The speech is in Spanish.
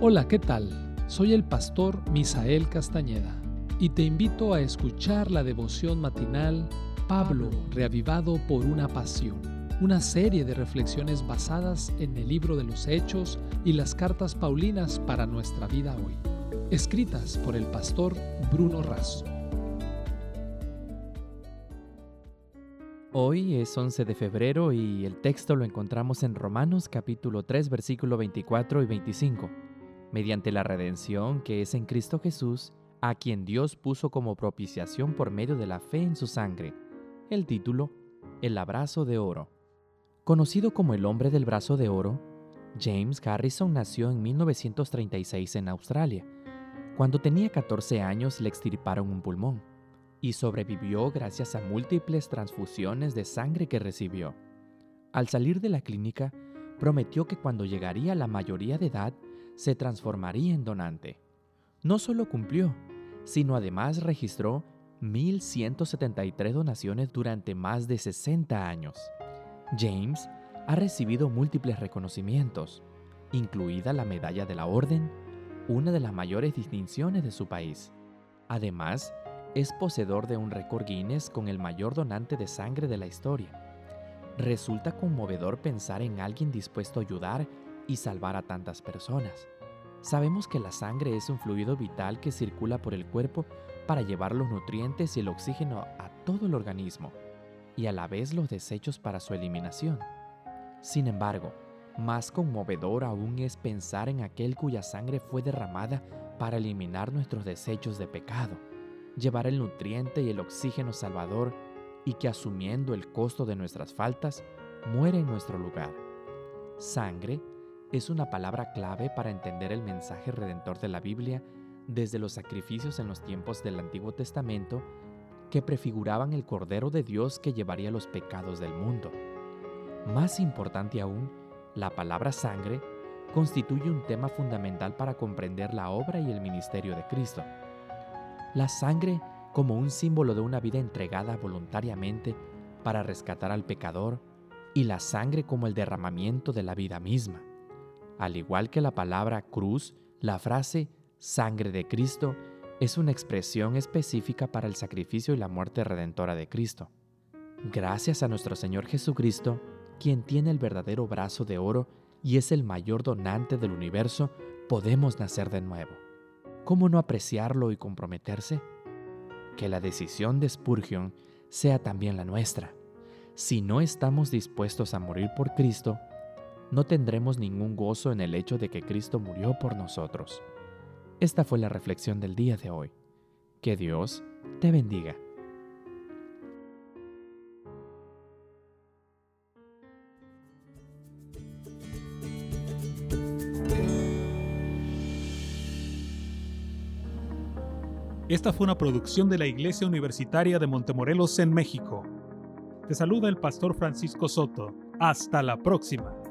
Hola, ¿qué tal? Soy el pastor Misael Castañeda y te invito a escuchar la devoción matinal Pablo, reavivado por una pasión, una serie de reflexiones basadas en el libro de los Hechos y las cartas Paulinas para nuestra vida hoy, escritas por el pastor Bruno Razo. Hoy es 11 de febrero y el texto lo encontramos en Romanos capítulo 3 versículo 24 y 25. Mediante la redención que es en Cristo Jesús, a quien Dios puso como propiciación por medio de la fe en su sangre. El título, El abrazo de oro. Conocido como el hombre del brazo de oro, James Harrison nació en 1936 en Australia. Cuando tenía 14 años le extirparon un pulmón y sobrevivió gracias a múltiples transfusiones de sangre que recibió. Al salir de la clínica, prometió que cuando llegaría a la mayoría de edad, se transformaría en donante. No solo cumplió, sino además registró 1.173 donaciones durante más de 60 años. James ha recibido múltiples reconocimientos, incluida la Medalla de la Orden, una de las mayores distinciones de su país. Además, es poseedor de un récord Guinness con el mayor donante de sangre de la historia. Resulta conmovedor pensar en alguien dispuesto a ayudar y salvar a tantas personas. Sabemos que la sangre es un fluido vital que circula por el cuerpo para llevar los nutrientes y el oxígeno a todo el organismo y a la vez los desechos para su eliminación. Sin embargo, más conmovedor aún es pensar en aquel cuya sangre fue derramada para eliminar nuestros desechos de pecado llevar el nutriente y el oxígeno salvador y que asumiendo el costo de nuestras faltas, muere en nuestro lugar. Sangre es una palabra clave para entender el mensaje redentor de la Biblia desde los sacrificios en los tiempos del Antiguo Testamento que prefiguraban el Cordero de Dios que llevaría los pecados del mundo. Más importante aún, la palabra sangre constituye un tema fundamental para comprender la obra y el ministerio de Cristo la sangre como un símbolo de una vida entregada voluntariamente para rescatar al pecador y la sangre como el derramamiento de la vida misma. Al igual que la palabra cruz, la frase sangre de Cristo es una expresión específica para el sacrificio y la muerte redentora de Cristo. Gracias a nuestro Señor Jesucristo, quien tiene el verdadero brazo de oro y es el mayor donante del universo, podemos nacer de nuevo. ¿cómo no apreciarlo y comprometerse? Que la decisión de Spurgeon sea también la nuestra. Si no estamos dispuestos a morir por Cristo, no tendremos ningún gozo en el hecho de que Cristo murió por nosotros. Esta fue la reflexión del día de hoy. Que Dios te bendiga. Esta fue una producción de la Iglesia Universitaria de Montemorelos en México. Te saluda el pastor Francisco Soto. Hasta la próxima.